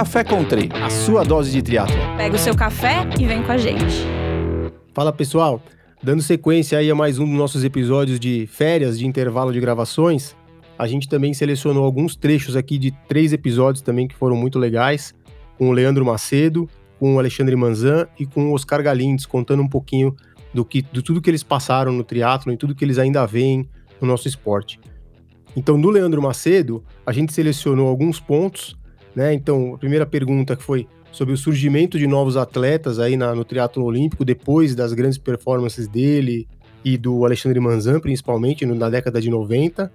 Café Country, a sua dose de triatlo. Pega o seu café e vem com a gente. Fala pessoal, dando sequência aí a mais um dos nossos episódios de férias de intervalo de gravações, a gente também selecionou alguns trechos aqui de três episódios também que foram muito legais, com o Leandro Macedo, com o Alexandre Manzan e com o Oscar Galindes, contando um pouquinho do que de tudo que eles passaram no triatlo e tudo que eles ainda veem no nosso esporte. Então, no Leandro Macedo, a gente selecionou alguns pontos, né? Então, a primeira pergunta que foi sobre o surgimento de novos atletas aí na, no triatlo olímpico depois das grandes performances dele e do Alexandre Manzan, principalmente na década de 90.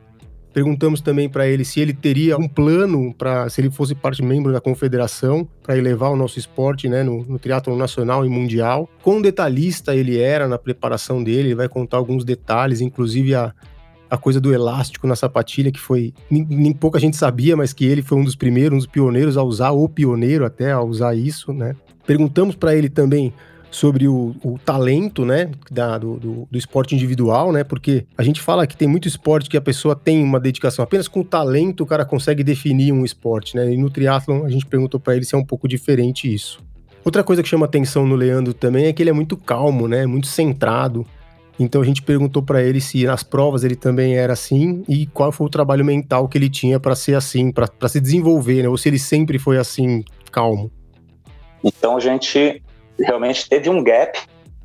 Perguntamos também para ele se ele teria um plano para, se ele fosse parte membro da confederação, para elevar o nosso esporte né, no, no triatlo nacional e mundial. Quão detalhista ele era na preparação dele, ele vai contar alguns detalhes, inclusive a, a coisa do elástico na sapatilha, que foi. Nem, nem, pouca gente sabia, mas que ele foi um dos primeiros, um dos pioneiros a usar, ou pioneiro até a usar isso, né? Perguntamos para ele também sobre o, o talento, né, da, do, do, do, esporte individual, né, porque a gente fala que tem muito esporte que a pessoa tem uma dedicação, apenas com o talento o cara consegue definir um esporte, né, e no triatlon a gente perguntou para ele se é um pouco diferente isso. Outra coisa que chama atenção no Leandro também é que ele é muito calmo, né, muito centrado, então a gente perguntou para ele se nas provas ele também era assim e qual foi o trabalho mental que ele tinha para ser assim, para se desenvolver, né? ou se ele sempre foi assim, calmo. Então a gente realmente teve um gap,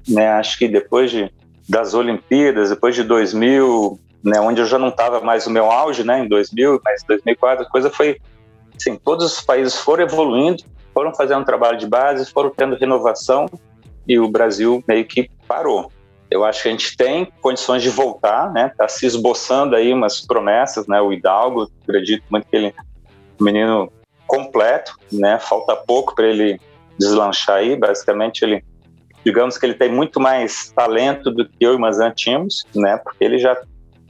né? Acho que depois de, das Olimpíadas, depois de 2000, né, onde eu já não estava mais no meu auge, né, em 2000, mas 2004 a coisa foi, assim, todos os países foram evoluindo, foram fazendo um trabalho de base, foram tendo renovação e o Brasil meio que parou. Eu acho que a gente tem condições de voltar, né? Tá se esboçando aí umas promessas, né? O Hidalgo, acredito muito que ele é menino completo, né? Falta pouco para ele deslanchar aí. Basicamente, ele, digamos que ele tem muito mais talento do que eu e o Mazan tínhamos, né? Porque ele já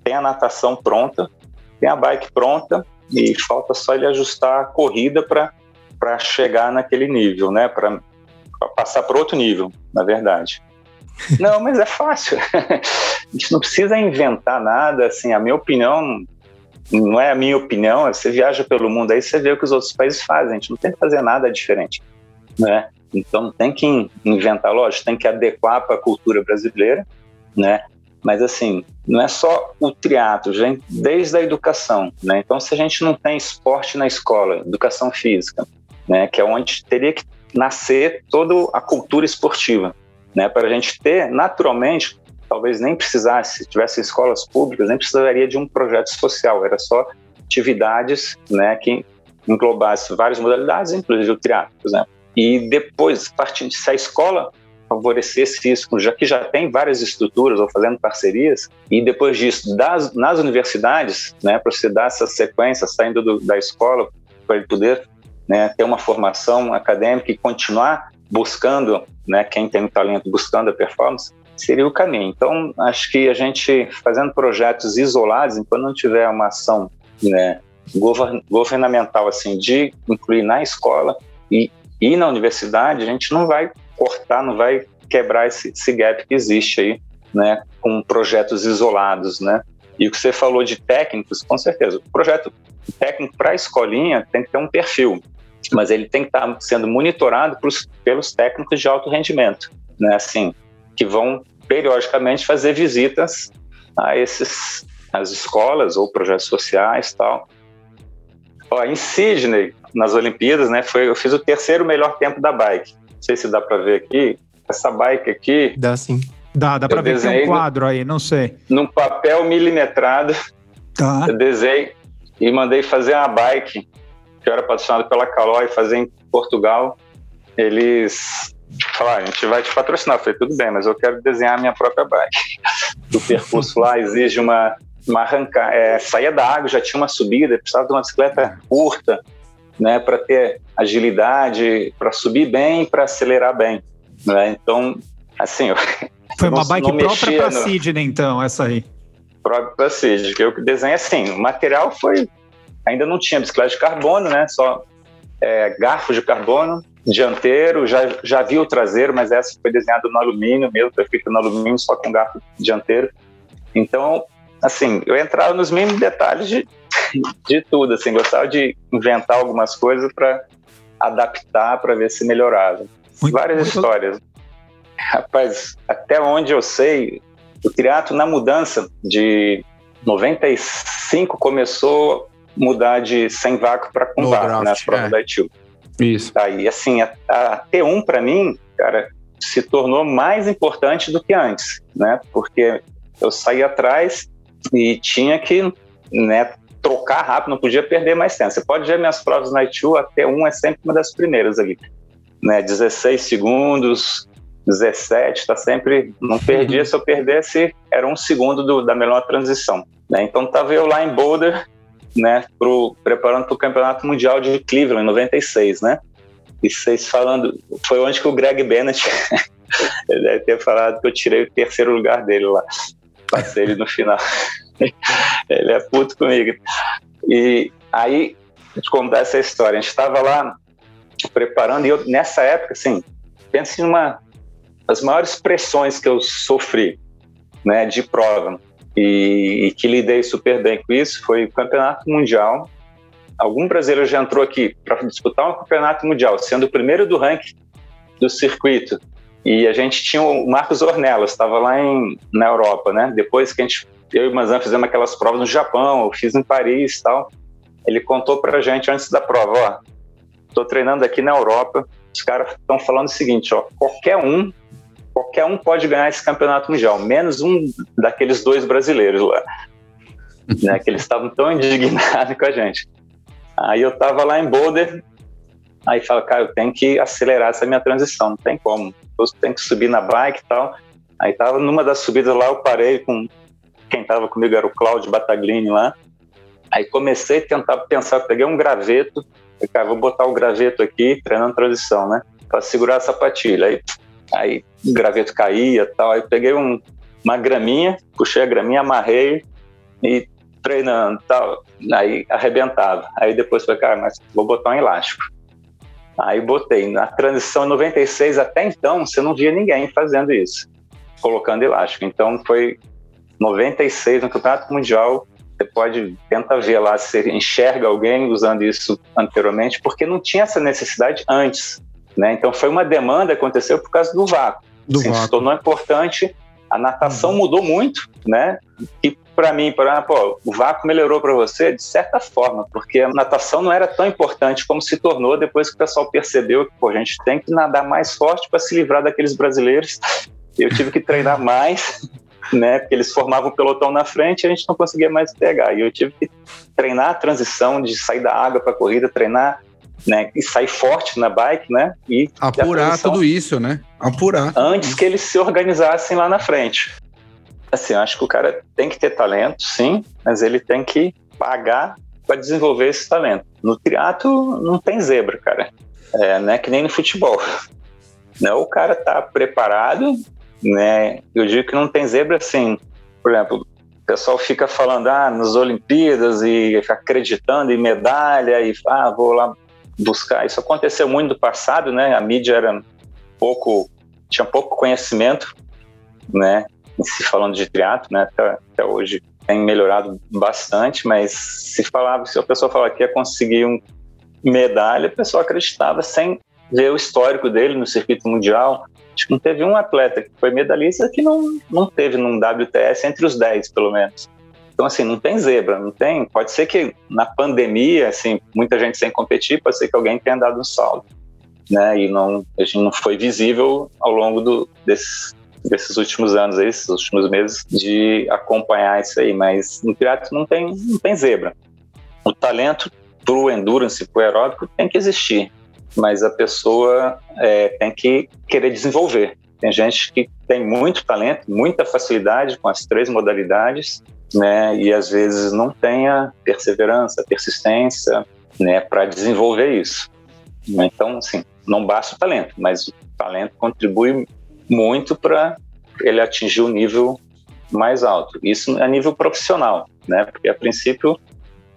tem a natação pronta, tem a bike pronta e falta só ele ajustar a corrida para para chegar naquele nível, né? Para passar para outro nível, na verdade. Não, mas é fácil. a gente não precisa inventar nada. Assim, a minha opinião não é a minha opinião. Você viaja pelo mundo aí, você vê o que os outros países fazem. A gente não tem que fazer nada diferente né? Então tem que inventar, lógico, tem que adequar para a cultura brasileira, né? Mas assim, não é só o triatlo, gente, desde a educação, né? Então se a gente não tem esporte na escola, educação física, né, que é onde teria que nascer toda a cultura esportiva, né, para a gente ter naturalmente, talvez nem precisasse, se tivesse escolas públicas, nem precisaria de um projeto social, era só atividades, né, que englobasse várias modalidades, inclusive o triatlo, por exemplo. E depois, partindo se a escola favorecesse isso, já que já tem várias estruturas ou fazendo parcerias, e depois disso, das, nas universidades, né, para você dar essa sequência, saindo do, da escola, para ele poder né, ter uma formação acadêmica e continuar buscando, né, quem tem o talento, buscando a performance, seria o caminho. Então, acho que a gente fazendo projetos isolados, enquanto não tiver uma ação né, governamental assim de incluir na escola e e na universidade, a gente não vai cortar, não vai quebrar esse, esse gap que existe aí, né, com projetos isolados, né? E o que você falou de técnicos, com certeza, o projeto técnico para a escolinha tem que ter um perfil, mas ele tem que estar sendo monitorado pelos, pelos técnicos de alto rendimento, né? Assim, que vão periodicamente fazer visitas a esses as escolas ou projetos sociais tal. Ó, em Sydney, nas Olimpíadas, né? Foi, eu fiz o terceiro melhor tempo da bike. Não sei se dá para ver aqui. Essa bike aqui. Dá sim. Dá, dá para ver tem um quadro aí, não sei. Num papel milimetrado. Tá. Eu desenhei e mandei fazer uma bike que eu era patrocinado pela Caloi fazer em Portugal. Eles falaram, a gente vai te patrocinar. Eu falei, tudo bem, mas eu quero desenhar a minha própria bike. O percurso lá exige uma, uma arrancar, é, saía da água, já tinha uma subida, precisava de uma bicicleta curta, né, para ter agilidade, para subir bem, para acelerar bem, né? Então, assim, foi uma não, bike não própria para no... Sidney, então, essa aí. Própria para Sidney, que eu desenhei assim, o material foi ainda não tinha bicicleta de carbono, né? Só é, garfo de carbono, dianteiro, já, já vi o traseiro, mas essa foi desenhada no alumínio mesmo, foi feita no alumínio só com garfo dianteiro. Então, assim, eu entrava nos mínimos detalhes de, de tudo, assim, gostava de inventar algumas coisas para adaptar para ver se melhorava. Muito, Várias muito... histórias. Rapaz, até onde eu sei, o triatlo na mudança de 95 começou mudar de sem vácuo para com vácuo, né, as provas é. da ITU. Isso. Aí, assim, a, a T1 para mim, cara, se tornou mais importante do que antes, né? Porque eu saí atrás e tinha que né, trocar rápido, não podia perder mais tempo. Você pode ver minhas provas na ITU, até um é sempre uma das primeiras ali. Né, 16 segundos, 17, está sempre. Não perdia, se eu perdesse, era um segundo do, da melhor transição. Né? Então estava eu lá em Boulder, né, pro, preparando para o Campeonato Mundial de Cleveland, em 96, né? E vocês falando, foi onde que o Greg Bennett ele deve ter falado que eu tirei o terceiro lugar dele lá. Passei ele no final. ele é puto comigo. E aí, de contar essa história, a gente estava lá preparando, e eu, nessa época, assim, pense em uma das maiores pressões que eu sofri, né, de prova, e, e que lidei super bem com isso, foi o Campeonato Mundial. Algum brasileiro já entrou aqui para disputar um Campeonato Mundial, sendo o primeiro do ranking do circuito. E a gente tinha o Marcos Ornelas, estava lá em, na Europa, né? Depois que a gente eu e o Mazan fizemos aquelas provas no Japão, eu fiz em Paris e tal. Ele contou pra gente antes da prova, ó, tô treinando aqui na Europa, os caras estão falando o seguinte, ó, qualquer um, qualquer um pode ganhar esse campeonato mundial, menos um daqueles dois brasileiros lá, né, que eles estavam tão indignados com a gente. Aí eu tava lá em Boulder, aí fala, cara, eu tenho que acelerar essa minha transição, não tem como, eu tenho que subir na bike e tal. Aí tava numa das subidas lá, eu parei com quem estava comigo era o Cláudio Bataglini lá. Aí comecei a tentar pensar, peguei um graveto, falei, cara, vou botar o graveto aqui, treinando transição, né? Para segurar a sapatilha. Aí, aí o graveto caía tal. Aí peguei um, uma graminha, puxei a graminha, amarrei e treinando tal. Aí arrebentava. Aí depois falei, cara, mas vou botar um elástico. Aí botei. Na transição 96 até então, você não via ninguém fazendo isso, colocando elástico. Então foi 96 no Campeonato Mundial, você pode tentar ver lá se enxerga alguém usando isso anteriormente, porque não tinha essa necessidade antes. Né? Então foi uma demanda que aconteceu por causa do vácuo. Do assim, vácuo. Se tornou importante. A natação uhum. mudou muito, né? E para mim, para pô, o vácuo melhorou para você de certa forma, porque a natação não era tão importante como se tornou depois que o pessoal percebeu que pô, a gente tem que nadar mais forte para se livrar daqueles brasileiros. Eu tive que treinar mais né? Porque eles formavam o pelotão na frente e a gente não conseguia mais pegar. E eu tive que treinar a transição de sair da água para a corrida, treinar, né? E sair forte na bike, né? E apurar tudo isso, né? Apurar. Antes que eles se organizassem lá na frente. Assim, acho que o cara tem que ter talento, sim, mas ele tem que pagar para desenvolver esse talento. No triatlo não tem zebra, cara. É, não é que nem no futebol. Não, o cara tá preparado, né? Eu digo que não tem zebra assim. Por exemplo, o pessoal fica falando ah, nas Olimpíadas e acreditando em medalha e ah, vou lá buscar. Isso aconteceu muito no passado, né? A mídia era pouco, tinha pouco conhecimento, né? Se falando de triatlo, né? Até, até, hoje tem melhorado bastante, mas se falava, se a pessoa falar que ia conseguir um medalha, a pessoa acreditava sem ver o histórico dele no circuito mundial, Acho que não teve um atleta que foi medalhista que não, não teve num WTS entre os 10, pelo menos. Então, assim, não tem zebra, não tem. Pode ser que na pandemia, assim, muita gente sem competir, pode ser que alguém tenha dado um salto, né? E não, a gente não foi visível ao longo do, desses, desses últimos anos, aí, esses últimos meses, de acompanhar isso aí. Mas no triatlo não tem, não tem zebra. O talento pro endurance, pro aeróbico, tem que existir mas a pessoa é, tem que querer desenvolver. Tem gente que tem muito talento, muita facilidade com as três modalidades, né, e às vezes não tem a perseverança, persistência, né, para desenvolver isso. Então, assim, não basta o talento, mas o talento contribui muito para ele atingir o nível mais alto. Isso a nível profissional, né? Porque a princípio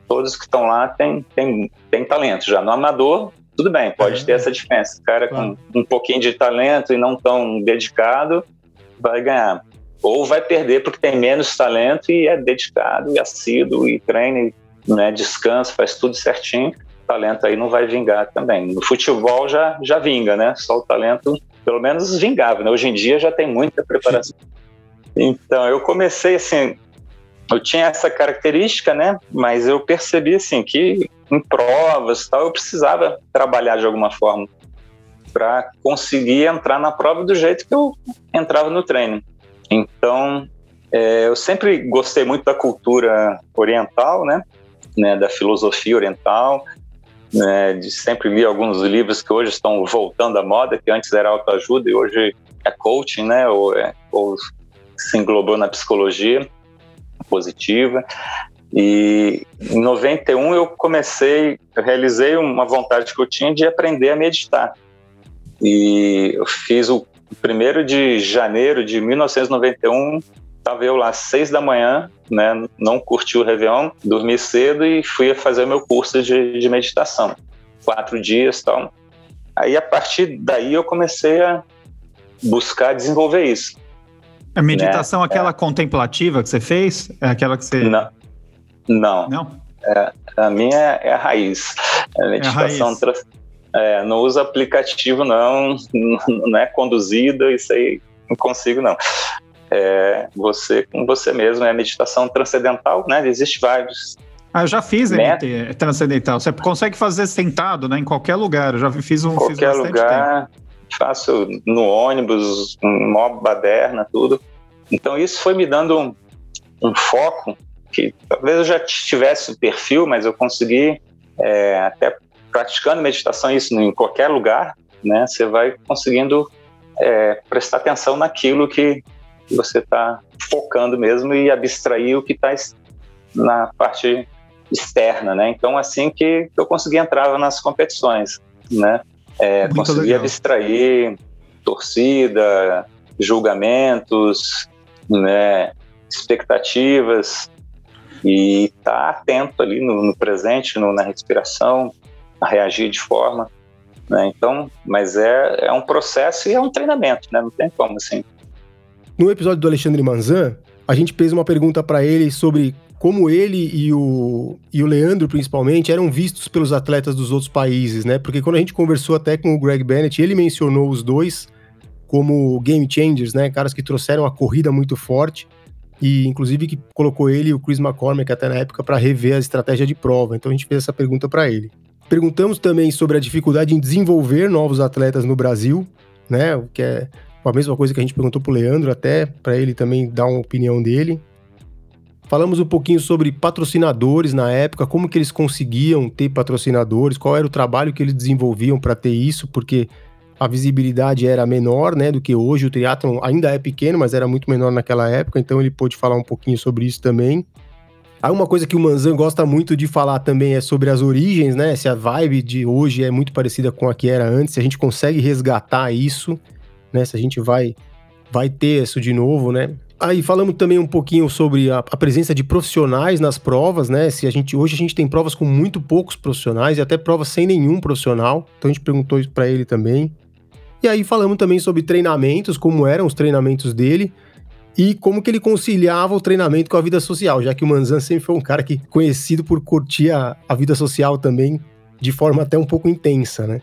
todos que estão lá têm, têm, têm talento. Já no amador, tudo bem, pode é. ter essa diferença. O cara com um pouquinho de talento e não tão dedicado vai ganhar. Ou vai perder porque tem menos talento e é dedicado e assíduo e treina, e, né, descansa, faz tudo certinho. talento aí não vai vingar também. No futebol já, já vinga, né? Só o talento, pelo menos vingava, né? Hoje em dia já tem muita preparação. Então, eu comecei assim, eu tinha essa característica, né? Mas eu percebi assim que em provas tal eu precisava trabalhar de alguma forma para conseguir entrar na prova do jeito que eu entrava no treino. Então, é, eu sempre gostei muito da cultura oriental, né? né da filosofia oriental, né, de sempre li alguns livros que hoje estão voltando à moda, que antes era autoajuda e hoje é coaching, né? Ou, é, ou se englobou na psicologia positiva. E em 91 eu comecei, eu realizei uma vontade que eu tinha de aprender a meditar. E eu fiz o primeiro de janeiro de 1991, estava eu lá às seis da manhã, né, não curti o Réveillon, dormi cedo e fui fazer meu curso de, de meditação. Quatro dias e tal. Aí, a partir daí, eu comecei a buscar desenvolver isso. A meditação, né? aquela é. contemplativa que você fez? É aquela que você. Não. Não. Não? É, a minha é, é a raiz. A meditação. É a raiz. É, não usa aplicativo, não. Não é conduzida, isso aí não consigo, não. É você com você mesmo, é meditação transcendental, né? Existe vários. Ah, eu já fiz MT transcendental. Você consegue fazer sentado, né? Em qualquer lugar. Eu já fiz um. Qualquer fiz lugar. Tempo faço no ônibus, mob baderna, tudo. Então isso foi me dando um, um, foco que talvez eu já tivesse o perfil, mas eu consegui é, até praticando meditação isso em qualquer lugar, né? Você vai conseguindo é, prestar atenção naquilo que você está focando mesmo e abstrair o que está na parte externa, né? Então assim que eu consegui entrar nas competições, né? é, conseguir legal. abstrair torcida, julgamentos, né, expectativas e estar tá atento ali no, no presente, no, na respiração, reagir de forma. Né? Então, mas é, é um processo e é um treinamento, né? não tem como assim. No episódio do Alexandre Manzan, a gente fez uma pergunta para ele sobre como ele e o, e o Leandro, principalmente, eram vistos pelos atletas dos outros países, né? Porque quando a gente conversou até com o Greg Bennett, ele mencionou os dois como game changers, né? Caras que trouxeram a corrida muito forte e inclusive que colocou ele e o Chris McCormick até na época para rever a estratégia de prova. Então a gente fez essa pergunta para ele. Perguntamos também sobre a dificuldade em desenvolver novos atletas no Brasil, né? O que é a mesma coisa que a gente perguntou para o Leandro até para ele também dar uma opinião dele. Falamos um pouquinho sobre patrocinadores na época, como que eles conseguiam ter patrocinadores, qual era o trabalho que eles desenvolviam para ter isso, porque a visibilidade era menor, né, do que hoje. O triatlon ainda é pequeno, mas era muito menor naquela época, então ele pôde falar um pouquinho sobre isso também. Aí uma coisa que o Manzan gosta muito de falar também é sobre as origens, né? Se a vibe de hoje é muito parecida com a que era antes, se a gente consegue resgatar isso, né? Se a gente vai vai ter isso de novo, né? Aí falamos também um pouquinho sobre a, a, presença de profissionais nas provas, né? Se a gente hoje a gente tem provas com muito poucos profissionais e até provas sem nenhum profissional. Então a gente perguntou isso para ele também. E aí falamos também sobre treinamentos, como eram os treinamentos dele e como que ele conciliava o treinamento com a vida social, já que o Manzan sempre foi um cara que conhecido por curtir a, a vida social também de forma até um pouco intensa, né?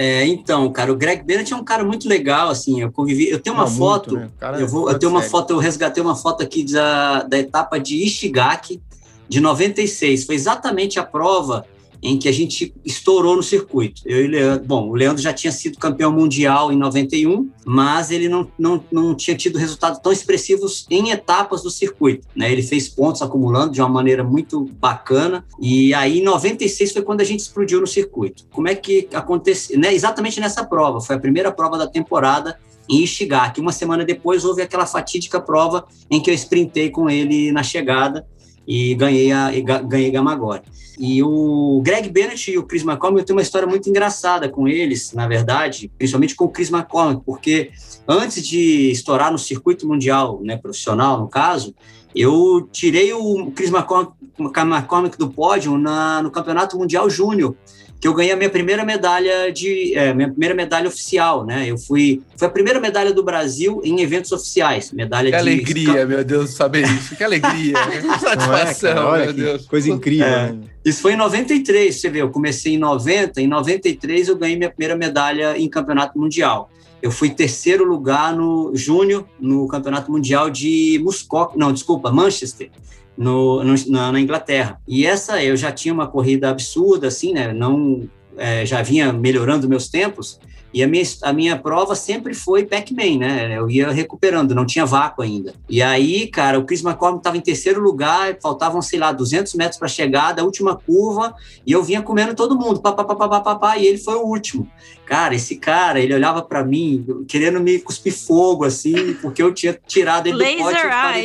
É, então, cara, o Greg Bennett é um cara muito legal, assim, eu convivi, eu tenho uma Não, foto, muito, né? eu vou, eu tenho uma foto, eu resgatei uma foto aqui da, da etapa de Ishigaki de 96, foi exatamente a prova em que a gente estourou no circuito. Eu e o Leandro, bom, o Leandro já tinha sido campeão mundial em 91, mas ele não, não, não tinha tido resultados tão expressivos em etapas do circuito. Né? Ele fez pontos acumulando de uma maneira muito bacana, e aí em 96 foi quando a gente explodiu no circuito. Como é que aconteceu? Né? Exatamente nessa prova, foi a primeira prova da temporada em Ishigaki. Uma semana depois houve aquela fatídica prova em que eu sprintei com ele na chegada, e ganhei, a, e ganhei Gamagore. E o Greg Bennett e o Chris McCormick, eu tenho uma história muito engraçada com eles, na verdade, principalmente com o Chris McCormick, porque antes de estourar no circuito mundial, né, profissional no caso, eu tirei o Chris McCormick McCormick do pódio na, no Campeonato Mundial Júnior, que eu ganhei a minha primeira medalha de é, minha primeira medalha oficial, né? Eu fui foi a primeira medalha do Brasil em eventos oficiais, medalha que de alegria, meu Deus, saber isso. Que alegria, que é, satisfação, é, meu Deus. Coisa incrível. É, né? Isso foi em 93, você vê, eu comecei em 90, em 93 eu ganhei minha primeira medalha em campeonato mundial. Eu fui terceiro lugar no Júnior, no Campeonato Mundial de Muscoc, não, desculpa, Manchester, no, no na, na, Inglaterra. E essa eu já tinha uma corrida absurda, assim, né? Não, é, já vinha melhorando meus tempos. E a minha, a minha prova sempre foi Pac-Man, né? Eu ia recuperando, não tinha vácuo ainda. E aí, cara, o Chris McCormick estava em terceiro lugar, faltavam, sei lá, 200 metros para chegar da última curva, e eu vinha comendo todo mundo, pá, pá, pá, pá, pá, pá, e ele foi o último. Cara, esse cara, ele olhava para mim, querendo me cuspir fogo, assim, porque eu tinha tirado ele do pote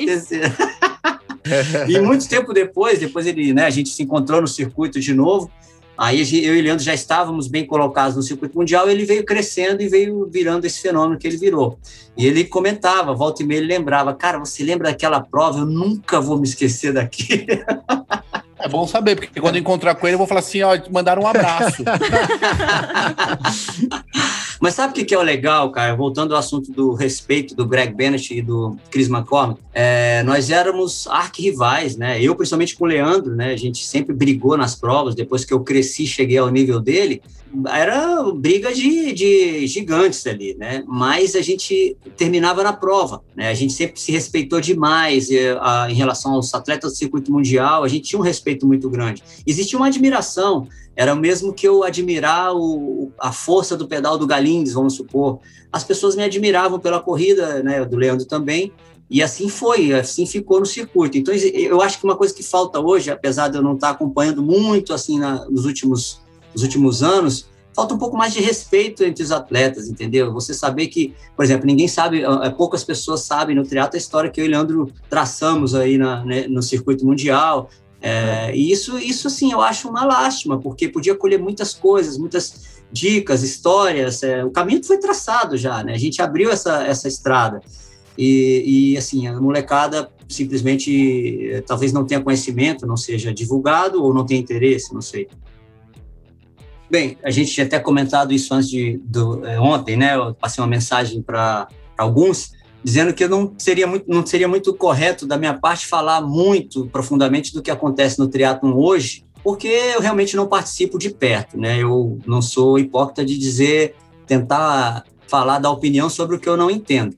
e terceiro. e muito tempo depois, depois ele, né, a gente se encontrou no circuito de novo, Aí eu e o Leandro já estávamos bem colocados no circuito mundial, ele veio crescendo e veio virando esse fenômeno que ele virou. E ele comentava, volta e meia ele lembrava, cara, você lembra daquela prova? Eu nunca vou me esquecer daqui. É bom saber, porque quando encontrar com ele, eu vou falar assim, ó, mandar um abraço. Mas sabe o que é o legal, cara? Voltando ao assunto do respeito do Greg Bennett e do Chris McCormick, é, nós éramos arquirrivais, né? Eu, principalmente com o Leandro, né? A gente sempre brigou nas provas. Depois que eu cresci, cheguei ao nível dele, era briga de, de gigantes ali, né? Mas a gente terminava na prova, né? A gente sempre se respeitou demais em relação aos atletas do circuito mundial. A gente tinha um respeito muito grande. Existia uma admiração era o mesmo que eu admirar o, a força do pedal do Galindes, vamos supor. As pessoas me admiravam pela corrida, né, do Leandro também, e assim foi, assim ficou no circuito. Então, eu acho que uma coisa que falta hoje, apesar de eu não estar acompanhando muito assim na, nos, últimos, nos últimos anos, falta um pouco mais de respeito entre os atletas, entendeu? Você saber que, por exemplo, ninguém sabe, é, poucas pessoas sabem no triatlo a história que eu e Leandro traçamos aí na, né, no circuito mundial, é, e isso, isso, assim, eu acho uma lástima, porque podia colher muitas coisas, muitas dicas, histórias. É, o caminho foi traçado já, né? A gente abriu essa, essa estrada. E, e, assim, a molecada simplesmente é, talvez não tenha conhecimento, não seja divulgado ou não tenha interesse, não sei. Bem, a gente tinha até comentado isso antes de do, é, ontem, né? Eu passei uma mensagem para alguns dizendo que não seria muito, não seria muito correto da minha parte falar muito profundamente do que acontece no triatlon hoje, porque eu realmente não participo de perto, né? Eu não sou hipócrita de dizer, tentar falar da opinião sobre o que eu não entendo.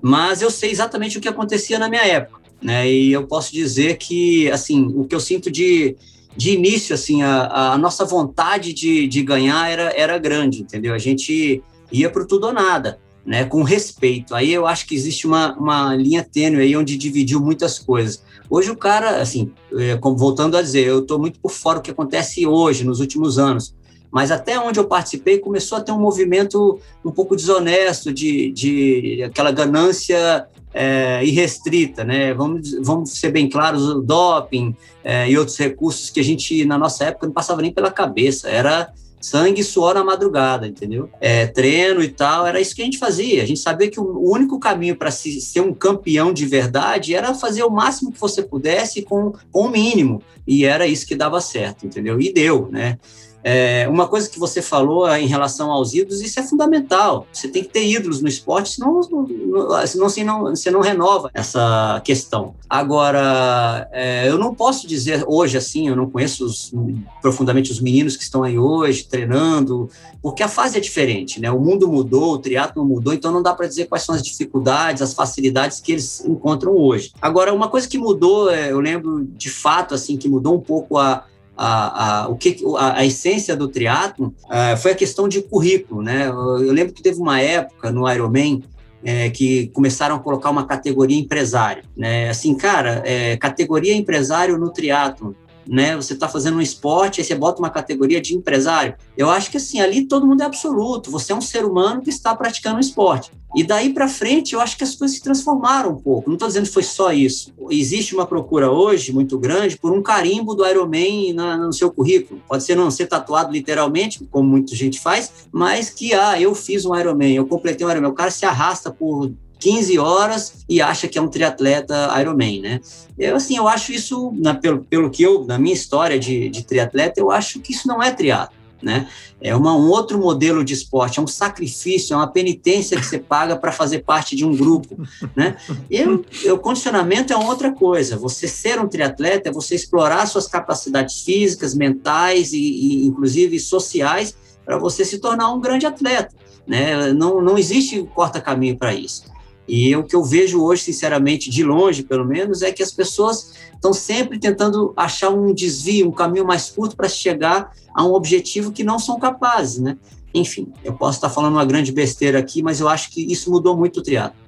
Mas eu sei exatamente o que acontecia na minha época, né? E eu posso dizer que, assim, o que eu sinto de, de início, assim, a, a nossa vontade de, de ganhar era, era grande, entendeu? A gente ia para tudo ou nada né, com respeito. Aí eu acho que existe uma, uma linha tênue aí onde dividiu muitas coisas. Hoje o cara, assim, é, voltando a dizer, eu estou muito por fora do que acontece hoje, nos últimos anos, mas até onde eu participei começou a ter um movimento um pouco desonesto de, de aquela ganância é, irrestrita, né? Vamos, vamos ser bem claros, o doping é, e outros recursos que a gente, na nossa época, não passava nem pela cabeça. Era sangue e suor na madrugada, entendeu? É, treino e tal, era isso que a gente fazia. A gente sabia que o único caminho para ser um campeão de verdade era fazer o máximo que você pudesse com, com o mínimo. E era isso que dava certo, entendeu? E deu, né? É, uma coisa que você falou em relação aos ídolos, isso é fundamental. Você tem que ter ídolos no esporte, senão, senão, você, não, você não renova essa questão. Agora, é, eu não posso dizer hoje assim, eu não conheço os, profundamente os meninos que estão aí hoje treinando, porque a fase é diferente, né? O mundo mudou, o triatlo mudou, então não dá para dizer quais são as dificuldades, as facilidades que eles encontram hoje. Agora, uma coisa que mudou, é, eu lembro de fato assim que mudou um pouco a a, a, o que, a, a essência do triatlo uh, foi a questão de currículo, né? Eu, eu lembro que teve uma época no Ironman é, que começaram a colocar uma categoria empresário, né? Assim, cara, é, categoria empresário no triatlo né? Você está fazendo um esporte, aí você bota uma categoria de empresário. Eu acho que assim, ali todo mundo é absoluto. Você é um ser humano que está praticando um esporte. E daí para frente, eu acho que as coisas se transformaram um pouco. Não estou dizendo que foi só isso. Existe uma procura hoje muito grande por um carimbo do Ironman na, no seu currículo. Pode ser não ser tatuado literalmente, como muita gente faz, mas que, ah, eu fiz um Ironman, eu completei um Ironman. O cara se arrasta por 15 horas e acha que é um triatleta Ironman, né? Eu, assim, eu acho isso, na, pelo, pelo que eu, na minha história de, de triatleta, eu acho que isso não é triatlo né? É uma, um outro modelo de esporte, é um sacrifício, é uma penitência que você paga para fazer parte de um grupo, né? E o condicionamento é outra coisa. Você ser um triatleta é você explorar suas capacidades físicas, mentais e, e inclusive sociais para você se tornar um grande atleta, né? Não, não existe corta-caminho para isso. E o que eu vejo hoje, sinceramente, de longe, pelo menos, é que as pessoas estão sempre tentando achar um desvio, um caminho mais curto para chegar a um objetivo que não são capazes, né? Enfim, eu posso estar falando uma grande besteira aqui, mas eu acho que isso mudou muito o triatlo.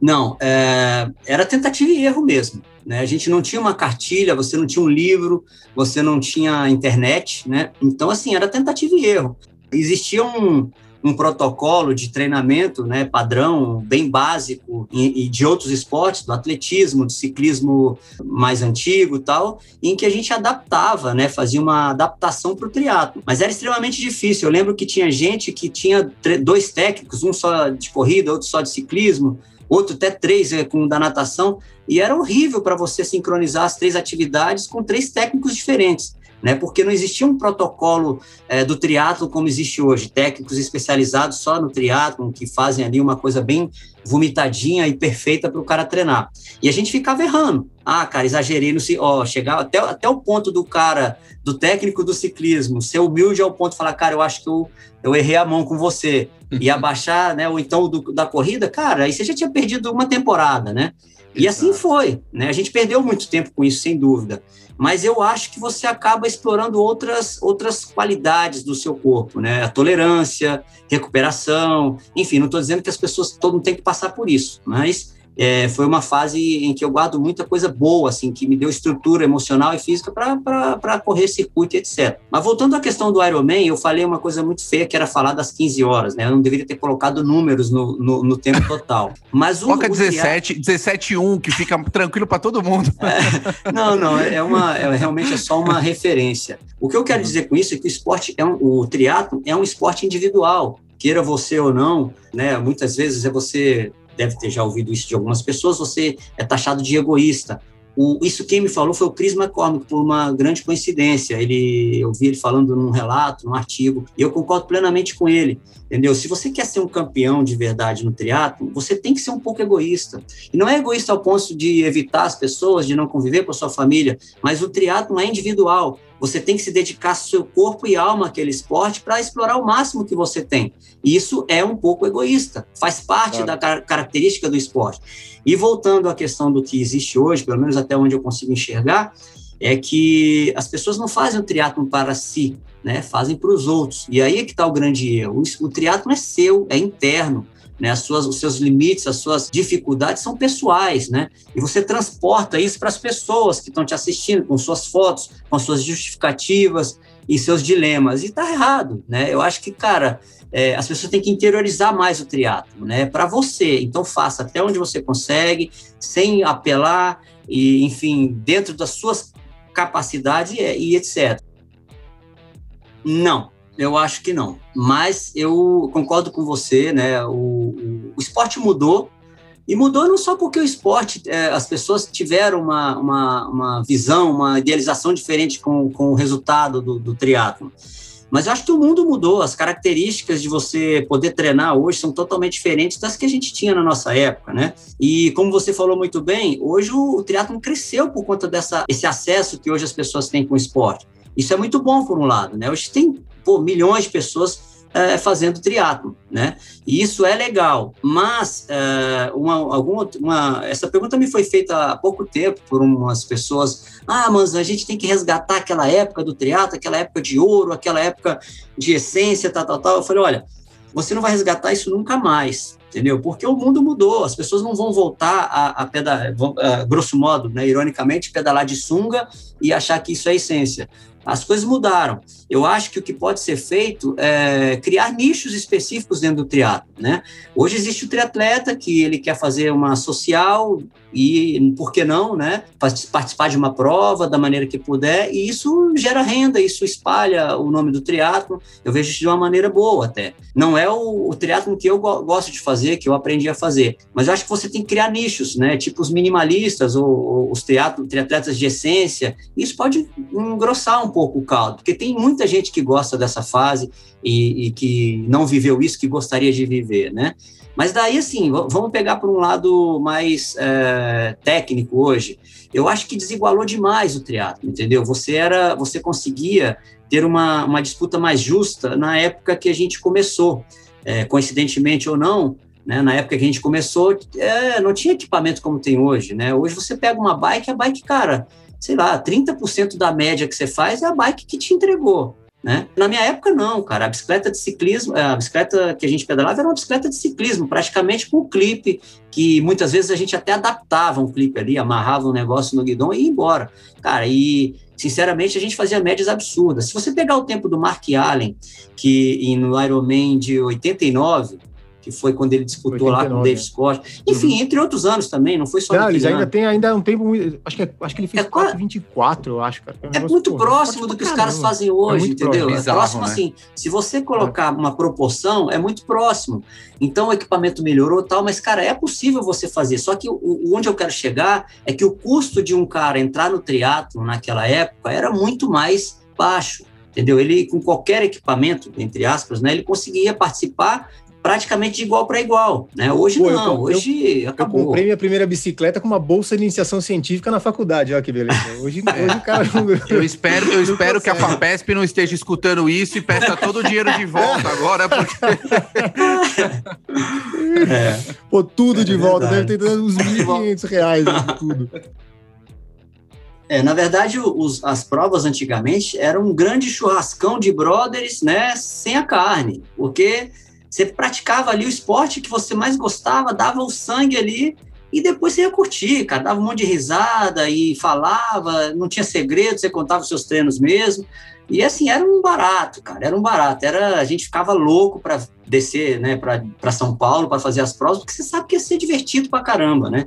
Não, é, era tentativa e erro mesmo. Né? A gente não tinha uma cartilha, você não tinha um livro, você não tinha internet, né? Então, assim, era tentativa e erro. Existia um, um protocolo de treinamento né, padrão, bem básico, e, e, de outros esportes, do atletismo, do ciclismo mais antigo e tal, em que a gente adaptava, né, fazia uma adaptação para o triatlo. Mas era extremamente difícil. Eu lembro que tinha gente que tinha dois técnicos, um só de corrida, outro só de ciclismo, outro até três é, com da natação, e era horrível para você sincronizar as três atividades com três técnicos diferentes né? Porque não existia um protocolo é, do triatlo como existe hoje, técnicos especializados só no triatlo que fazem ali uma coisa bem vomitadinha e perfeita para o cara treinar. E a gente ficava errando. Ah, cara, exagerei no ó, chegar até, até o ponto do cara, do técnico do ciclismo, ser humilde ao ponto de falar, cara, eu acho que eu, eu errei a mão com você e abaixar, né? Ou então do, da corrida, cara, aí você já tinha perdido uma temporada, né? E assim foi, né? A gente perdeu muito tempo com isso, sem dúvida mas eu acho que você acaba explorando outras, outras qualidades do seu corpo, né? A tolerância, recuperação, enfim, não estou dizendo que as pessoas, todo mundo tem que passar por isso, mas é, foi uma fase em que eu guardo muita coisa boa, assim, que me deu estrutura emocional e física para correr circuito, etc. Mas voltando à questão do Ironman, eu falei uma coisa muito feia, que era falar das 15 horas, né? Eu não deveria ter colocado números no, no, no tempo total. Mas o, Coloca 17, 17 1, que fica tranquilo para todo mundo. É, não, não, é, uma, é, realmente é só uma referência. O que eu quero dizer com isso é que o esporte, é um, o triatlo é um esporte individual queira você ou não, né? Muitas vezes é você deve ter já ouvido isso de algumas pessoas, você é taxado de egoísta. O, isso quem me falou foi o Chris McCormick, por uma grande coincidência. Ele, eu vi ele falando num relato, num artigo, e eu concordo plenamente com ele. Entendeu? Se você quer ser um campeão de verdade no triatlo, você tem que ser um pouco egoísta. E não é egoísta ao ponto de evitar as pessoas, de não conviver com a sua família, mas o triatlo é individual. Você tem que se dedicar seu corpo e alma àquele esporte para explorar o máximo que você tem. E isso é um pouco egoísta, faz parte claro. da car característica do esporte. E voltando à questão do que existe hoje, pelo menos até onde eu consigo enxergar, é que as pessoas não fazem o triatlo para si, né? Fazem para os outros. E aí é que está o grande erro. O, o triatlo é seu, é interno. Né, as suas, os seus limites, as suas dificuldades são pessoais, né? E você transporta isso para as pessoas que estão te assistindo, com suas fotos, com suas justificativas e seus dilemas. E está errado, né? Eu acho que, cara, é, as pessoas têm que interiorizar mais o triatlo, né? Para você. Então faça até onde você consegue, sem apelar e, enfim, dentro das suas capacidades e, e etc. Não, eu acho que não. Mas eu concordo com você, né? O, o, esporte mudou. E mudou não só porque o esporte, é, as pessoas tiveram uma, uma, uma, visão, uma idealização diferente com, com o resultado do, do triatlo. Mas eu acho que o mundo mudou, as características de você poder treinar hoje são totalmente diferentes das que a gente tinha na nossa época, né? E como você falou muito bem, hoje o, o cresceu por conta dessa esse acesso que hoje as pessoas têm com o esporte. Isso é muito bom por um lado, né? Hoje tem pô, milhões de pessoas é, fazendo triatlo, né? E isso é legal. Mas é, uma, alguma, uma, essa pergunta me foi feita há pouco tempo por umas pessoas. Ah, mas a gente tem que resgatar aquela época do triatlo, aquela época de ouro, aquela época de essência, tal, tal, tal. Eu falei, olha, você não vai resgatar isso nunca mais, entendeu? Porque o mundo mudou, as pessoas não vão voltar a, a pedalar, grosso modo, né, ironicamente, pedalar de sunga e achar que isso é essência. As coisas mudaram. Eu acho que o que pode ser feito é criar nichos específicos dentro do triatlo, né? Hoje existe o triatleta que ele quer fazer uma social e por que não, né? Participar de uma prova da maneira que puder, e isso gera renda, isso espalha o nome do triatlo. Eu vejo isso de uma maneira boa até. Não é o, triatlo que eu gosto de fazer, que eu aprendi a fazer, mas eu acho que você tem que criar nichos, né? Tipo os minimalistas ou, ou os triatletas de essência. Isso pode engrossar um pouco o caldo, porque tem muita gente que gosta dessa fase e, e que não viveu isso, que gostaria de viver, né? Mas daí, assim, vamos pegar por um lado mais é, técnico hoje. Eu acho que desigualou demais o teatro, entendeu? Você era, você conseguia ter uma, uma disputa mais justa na época que a gente começou. É, coincidentemente ou não, né, na época que a gente começou, é, não tinha equipamento como tem hoje, né? Hoje você pega uma bike, a bike, cara, sei lá, 30% da média que você faz é a bike que te entregou. Né? Na minha época, não, cara. A bicicleta de ciclismo, a bicicleta que a gente pedalava era uma bicicleta de ciclismo, praticamente com clipe, que muitas vezes a gente até adaptava um clipe ali, amarrava um negócio no guidão e ia embora. Cara, e sinceramente a gente fazia médias absurdas. Se você pegar o tempo do Mark Allen, que no Ironman de 89, que foi quando ele disputou 89, lá com o Dave Scott. Enfim, uhum. entre outros anos também, não foi só Não, eles ainda tem ainda um tempo, acho que, é, acho que ele fez é, 4,24, eu acho, cara. É, é muito próximo do que os caras fazem é hoje, é entendeu? Próximo, é próximo né? assim, se você colocar uma proporção, é muito próximo. Então o equipamento melhorou tal, mas, cara, é possível você fazer. Só que o, onde eu quero chegar é que o custo de um cara entrar no triatlo naquela época era muito mais baixo entendeu? Ele com qualquer equipamento, entre aspas, né, ele conseguia participar praticamente de igual para igual, né? Hoje Pô, não, eu, hoje eu, acabou. Eu comprei minha primeira bicicleta com uma bolsa de iniciação científica na faculdade, olha que beleza. Hoje, é. hoje o cara não, Eu espero, eu espero que a FAPESP não esteja escutando isso e peça todo o dinheiro de volta agora, porque... é. Pô, tudo é de volta, deve ter dado uns 1.500 reais, tudo. É, na verdade, os, as provas antigamente eram um grande churrascão de brothers, né, sem a carne, porque você praticava ali o esporte que você mais gostava, dava o sangue ali e depois você ia curtir, cara. Dava um monte de risada e falava, não tinha segredo, você contava os seus treinos mesmo. E assim, era um barato, cara, era um barato. Era, a gente ficava louco para descer, né, para São Paulo, para fazer as provas, porque você sabe que ia ser divertido pra caramba, né?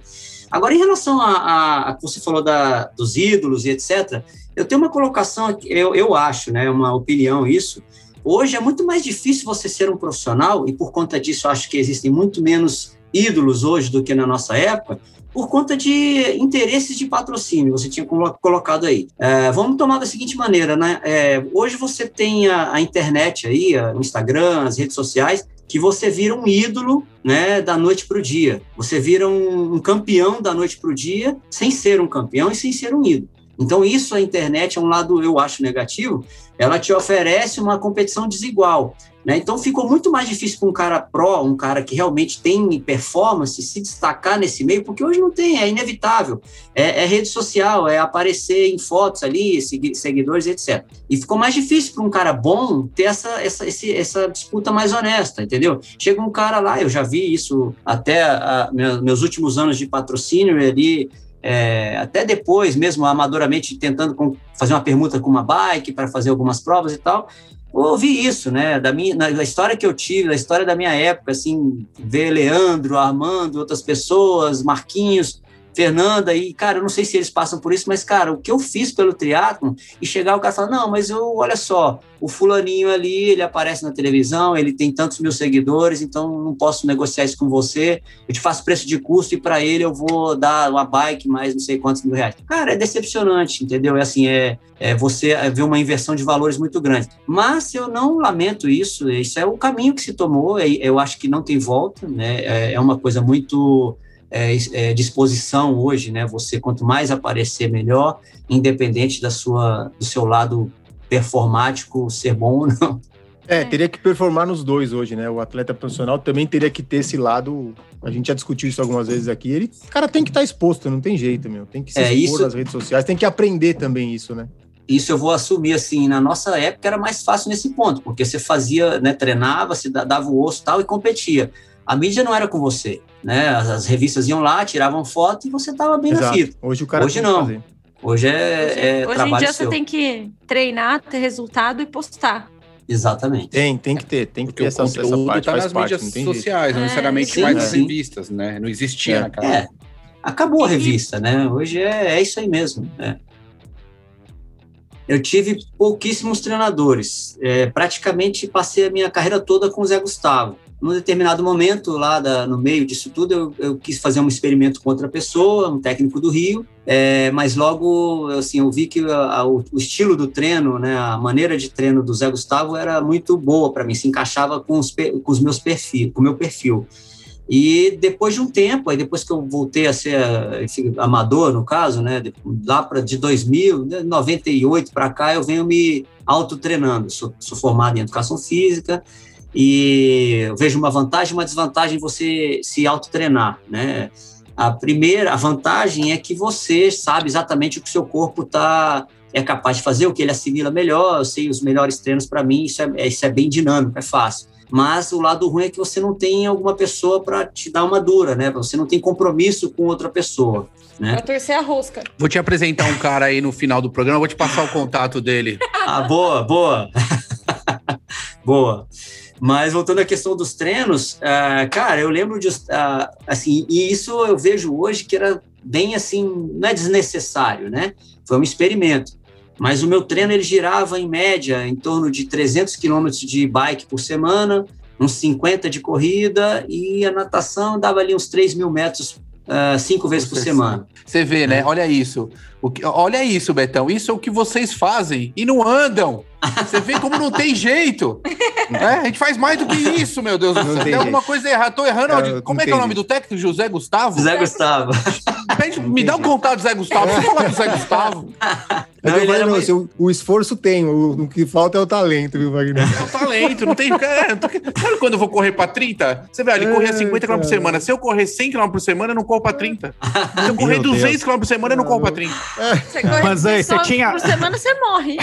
Agora, em relação a, a, a você falou da, dos ídolos e etc., eu tenho uma colocação, eu, eu acho, né, uma opinião isso, Hoje é muito mais difícil você ser um profissional, e por conta disso acho que existem muito menos ídolos hoje do que na nossa época, por conta de interesses de patrocínio, você tinha colocado aí. É, vamos tomar da seguinte maneira, né? É, hoje você tem a, a internet aí, o Instagram, as redes sociais, que você vira um ídolo né, da noite para o dia. Você vira um, um campeão da noite para o dia, sem ser um campeão e sem ser um ídolo. Então, isso a internet é um lado, eu acho, negativo, ela te oferece uma competição desigual. Né? Então, ficou muito mais difícil para um cara pró, um cara que realmente tem performance, se destacar nesse meio, porque hoje não tem, é inevitável. É, é rede social, é aparecer em fotos ali, seguidores, etc. E ficou mais difícil para um cara bom ter essa, essa, esse, essa disputa mais honesta, entendeu? Chega um cara lá, eu já vi isso até a, meus últimos anos de patrocínio ali, é, até depois, mesmo amadoramente, tentando com, fazer uma permuta com uma bike para fazer algumas provas e tal, ouvi isso, né, da minha, da história que eu tive, da história da minha época, assim, ver Leandro, Armando, outras pessoas, Marquinhos, Fernanda, e, cara, eu não sei se eles passam por isso, mas, cara, o que eu fiz pelo triatlon, e chegar o cara falar, não, mas eu, olha só, o fulaninho ali, ele aparece na televisão, ele tem tantos mil seguidores, então não posso negociar isso com você, eu te faço preço de custo e para ele eu vou dar uma bike mais não sei quantos mil reais. Cara, é decepcionante, entendeu? É assim, é, é você é ver uma inversão de valores muito grande. Mas eu não lamento isso, isso é o caminho que se tomou, é, eu acho que não tem volta, né? É, é uma coisa muito é, é, disposição hoje, né? Você quanto mais aparecer melhor, independente da sua do seu lado performático ser bom ou não. É, teria que performar nos dois hoje, né? O atleta profissional também teria que ter esse lado. A gente já discutiu isso algumas vezes aqui. Ele, cara tem que estar tá exposto, não tem jeito, meu. Tem que se é, expor isso... nas redes sociais, tem que aprender também isso, né? Isso eu vou assumir assim, na nossa época era mais fácil nesse ponto, porque você fazia, né, treinava, se dava o osso tal e competia. A mídia não era com você né? As, as, revistas iam lá, tiravam foto e você estava bem Exato. na fita. Hoje o cara Hoje não. Hoje é, é Hoje em dia seu. você tem que treinar, ter resultado e postar. Exatamente. Tem, tem que ter, tem que Porque ter essa, essa parte. Tá nas parte, mídias sociais, não, não necessariamente sim, mais nas revistas, né? Não existia é. naquela. É. acabou a revista, né? Hoje é, é isso aí mesmo. Né? Eu tive pouquíssimos treinadores. É, praticamente passei a minha carreira toda com o Zé Gustavo. Num determinado momento, lá da, no meio disso tudo, eu, eu, quis fazer um experimento com outra pessoa, um técnico do Rio, é, mas logo assim, eu vi que a, a, o, estilo do treino, né, a maneira de treino do Zé Gustavo era muito boa para mim, se encaixava com os, com os meus perfis, com o meu perfil. E depois de um tempo, aí depois que eu voltei a ser enfim, amador, no caso, né, lá para de 2000, 98 para cá, eu venho me autotreinando. Sou, sou formado em educação física e vejo uma vantagem e uma desvantagem em você se autotreinar, né? A primeira, a vantagem é que você sabe exatamente o que o seu corpo está é capaz de fazer, o que ele assimila melhor, eu sei os melhores treinos para mim, isso é, isso é bem dinâmico, é fácil. Mas o lado ruim é que você não tem alguma pessoa para te dar uma dura, né? Você não tem compromisso com outra pessoa. Né? Pra torcer a rosca. Vou te apresentar um cara aí no final do programa, vou te passar o contato dele. ah, boa, boa. boa. Mas voltando à questão dos treinos, uh, cara, eu lembro de, uh, assim, e isso eu vejo hoje que era bem assim, não é desnecessário, né? Foi um experimento. Mas o meu treino ele girava em média em torno de 300 quilômetros de bike por semana, uns 50 de corrida e a natação dava ali uns 3 mil metros uh, cinco vezes por semana. Você vê, né? Olha isso. Que, olha isso, Betão. Isso é o que vocês fazem e não andam. Você vê como não tem jeito. É, a gente faz mais do que isso, meu Deus do céu. Tem, tem alguma coisa errada. Tô errando. Eu, como é que é o nome do técnico? José Gustavo? José Gustavo. Pede, me dá o um contato do Zé Gustavo. Eu falar com o Zé Gustavo. Não, era mais... o, o, esforço tem, o, o, que falta é o talento, viu, Wagner? É o talento, não tem. É, Sabe quando eu vou correr pra 30? Você vê, ele corria 50 km por semana. Se eu correr 100 km por semana, eu não corro pra 30. Se eu correr 200 km por semana, eu não corro pra 30. Você corre Mas aí, você tinha. Por semana, você morre.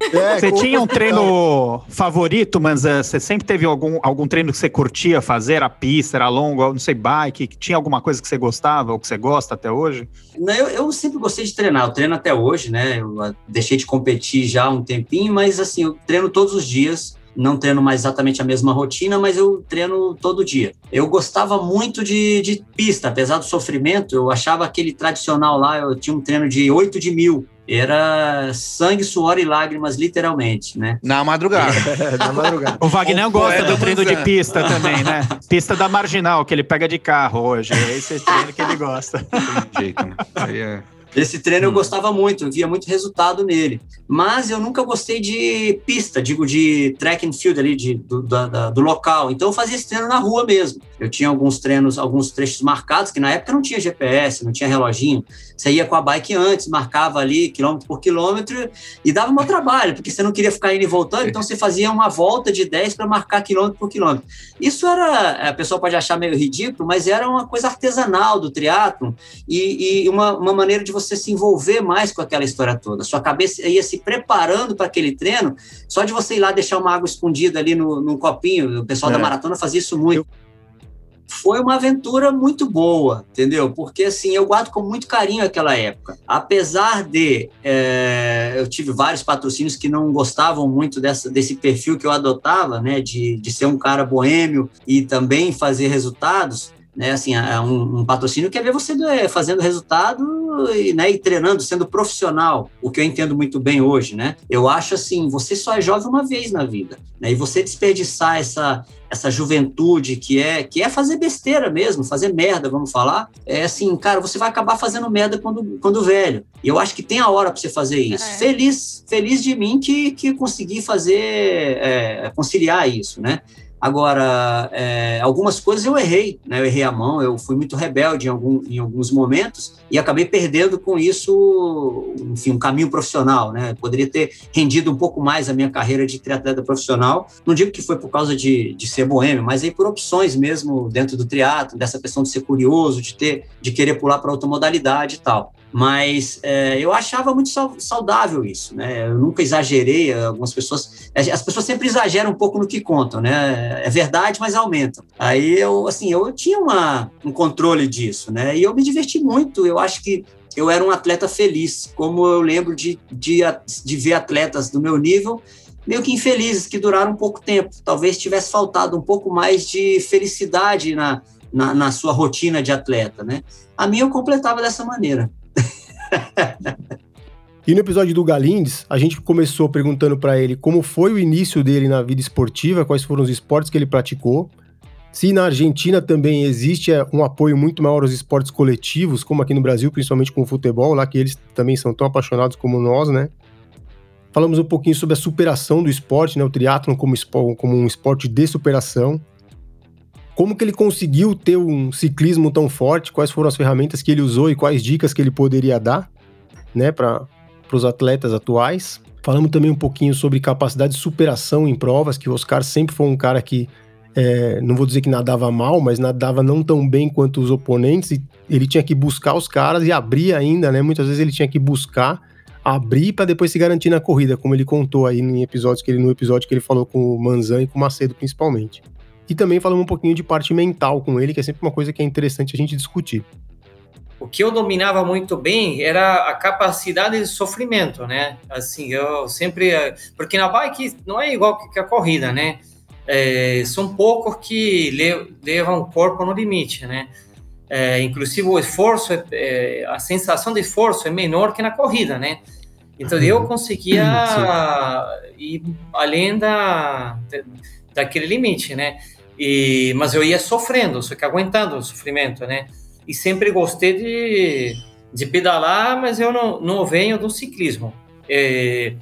É, você tinha um treino favorito, mas você sempre teve algum, algum treino que você curtia fazer? Era pista, era longo, não sei, bike? Tinha alguma coisa que você gostava ou que você gosta até hoje? Não, eu, eu sempre gostei de treinar. Eu treino até hoje, né? Eu ah, deixei de competir já há um tempinho, mas assim, eu treino todos os dias não treino mais exatamente a mesma rotina, mas eu treino todo dia. Eu gostava muito de, de pista, apesar do sofrimento, eu achava aquele tradicional lá, eu tinha um treino de 8 de mil, era sangue, suor e lágrimas, literalmente, né? Na madrugada. Na madrugada. O Wagner o gosta do treino de pista também, né? Pista da marginal, que ele pega de carro hoje. É esse treino que ele gosta. Tem jeito, né? Aí é. Esse treino hum. eu gostava muito, eu via muito resultado nele. Mas eu nunca gostei de pista, digo, de track and field ali, de, do, da, do local. Então eu fazia esse treino na rua mesmo. Eu tinha alguns treinos, alguns trechos marcados, que na época não tinha GPS, não tinha reloginho. Você ia com a bike antes, marcava ali quilômetro por quilômetro e dava um trabalho, porque você não queria ficar indo e voltando, então você fazia uma volta de 10 para marcar quilômetro por quilômetro. Isso era, a pessoa pode achar meio ridículo, mas era uma coisa artesanal do triatlo e, e uma, uma maneira de você você se envolver mais com aquela história toda. Sua cabeça ia se preparando para aquele treino, só de você ir lá deixar uma água escondida ali no, no copinho. O pessoal é. da maratona fazia isso muito. Eu... Foi uma aventura muito boa, entendeu? Porque assim, eu guardo com muito carinho aquela época. Apesar de é, eu tive vários patrocínios que não gostavam muito dessa, desse perfil que eu adotava, né? De, de ser um cara boêmio e também fazer resultados né? Assim, um, um, patrocínio quer ver você é, fazendo resultado e, né, e treinando, sendo profissional, o que eu entendo muito bem hoje, né? Eu acho assim, você só é jovem uma vez na vida, né? E você desperdiçar essa essa juventude que é que é fazer besteira mesmo, fazer merda, vamos falar, é assim, cara, você vai acabar fazendo merda quando, quando velho. E eu acho que tem a hora para você fazer isso. É. Feliz, feliz de mim que, que consegui fazer, é, conciliar isso, né? Agora, é, algumas coisas eu errei, né? Eu errei a mão, eu fui muito rebelde em, algum, em alguns momentos e acabei perdendo com isso, enfim, um caminho profissional, né? Poderia ter rendido um pouco mais a minha carreira de triatleta profissional. Não digo que foi por causa de, de ser boêmio, mas aí por opções mesmo dentro do triatlo, dessa questão de ser curioso, de ter, de querer pular para outra modalidade e tal. Mas é, eu achava muito saudável isso, né? Eu nunca exagerei. Algumas pessoas, as pessoas sempre exageram um pouco no que contam, né? É verdade, mas aumentam. Aí eu, assim, eu tinha uma, um controle disso, né? E eu me diverti muito. Eu acho que eu era um atleta feliz, como eu lembro de, de, de ver atletas do meu nível meio que infelizes, que duraram um pouco tempo. Talvez tivesse faltado um pouco mais de felicidade na, na, na sua rotina de atleta, né? A minha eu completava dessa maneira. E no episódio do Galindes, a gente começou perguntando para ele como foi o início dele na vida esportiva, quais foram os esportes que ele praticou. Se na Argentina também existe é, um apoio muito maior aos esportes coletivos, como aqui no Brasil, principalmente com o futebol, lá que eles também são tão apaixonados como nós, né? Falamos um pouquinho sobre a superação do esporte, né? O triatlon como, como um esporte de superação. Como que ele conseguiu ter um ciclismo tão forte? Quais foram as ferramentas que ele usou e quais dicas que ele poderia dar, né, para os atletas atuais? Falamos também um pouquinho sobre capacidade de superação em provas, que o Oscar sempre foi um cara que, é, não vou dizer que nadava mal, mas nadava não tão bem quanto os oponentes, e ele tinha que buscar os caras e abrir ainda, né? Muitas vezes ele tinha que buscar, abrir para depois se garantir na corrida, como ele contou aí em episódios que ele, no episódio que ele falou com o Manzan e com o Macedo principalmente. E também falamos um pouquinho de parte mental com ele, que é sempre uma coisa que é interessante a gente discutir. O que eu dominava muito bem era a capacidade de sofrimento, né? Assim, eu sempre. Porque na bike não é igual que a corrida, né? É, são poucos que levam o corpo no limite, né? É, inclusive o esforço, é, é, a sensação de esforço é menor que na corrida, né? Então eu uhum. conseguia ir além da, daquele limite, né? E, mas eu ia sofrendo, só que aguentando o sofrimento, né? E sempre gostei de, de pedalar, mas eu não, não venho do ciclismo. É,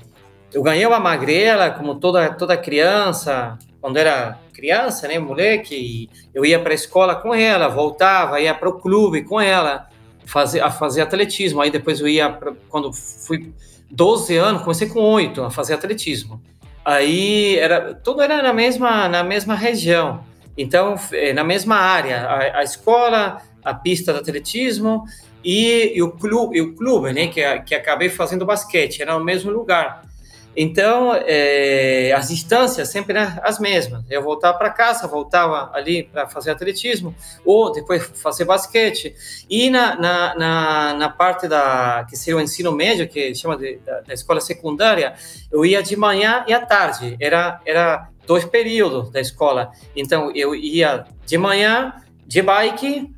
eu ganhei uma magrela, como toda, toda criança, quando era criança, né, moleque, eu ia para a escola com ela, voltava, ia para o clube com ela, fazer, a fazer atletismo. Aí depois eu ia, pra, quando fui 12 anos, comecei com 8 a fazer atletismo. Aí era tudo era na mesma na mesma região. Então, é, na mesma área, a, a escola, a pista de atletismo e, e, o clube, e o clube, né, que, que acabei fazendo basquete, era no mesmo lugar. Então, é, as distâncias sempre eram as mesmas. Eu voltava para casa, voltava ali para fazer atletismo, ou depois fazer basquete. E na, na, na, na, parte da que seria o ensino médio, que chama de, da, da, escola secundária, eu ia de manhã e à tarde. Era, era dois períodos da escola. Então, eu ia de manhã, de bike,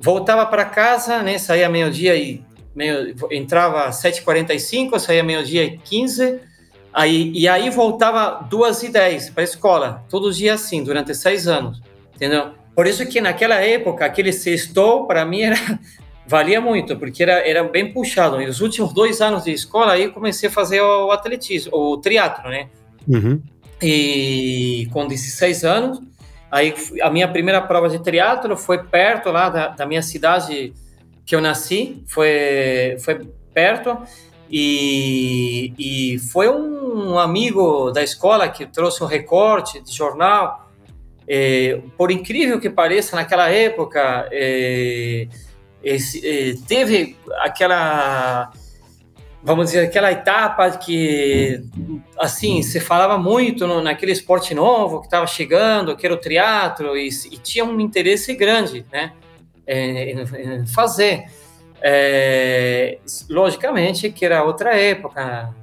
voltava para casa, né, saía meio-dia e meio, entrava às 7h45, saía meio-dia e 15 Aí, e aí voltava duas e dez para a escola, todos os dias assim, durante seis anos, entendeu? Por isso que naquela época, aquele sextou, para mim, era, valia muito, porque era, era bem puxado. E os últimos dois anos de escola, aí comecei a fazer o atletismo, o triatlo, né? Uhum. E com 16 anos, aí a minha primeira prova de triatlo foi perto lá da, da minha cidade que eu nasci, foi, foi perto, e, e foi um amigo da escola que trouxe um recorte de jornal. É, por incrível que pareça, naquela época, é, é, teve aquela, vamos dizer, aquela etapa que, assim, se falava muito no, naquele esporte novo que estava chegando, que era o triatlo, e, e, tinha um interesse grande, né, em, em fazer. É, logicamente que era outra época,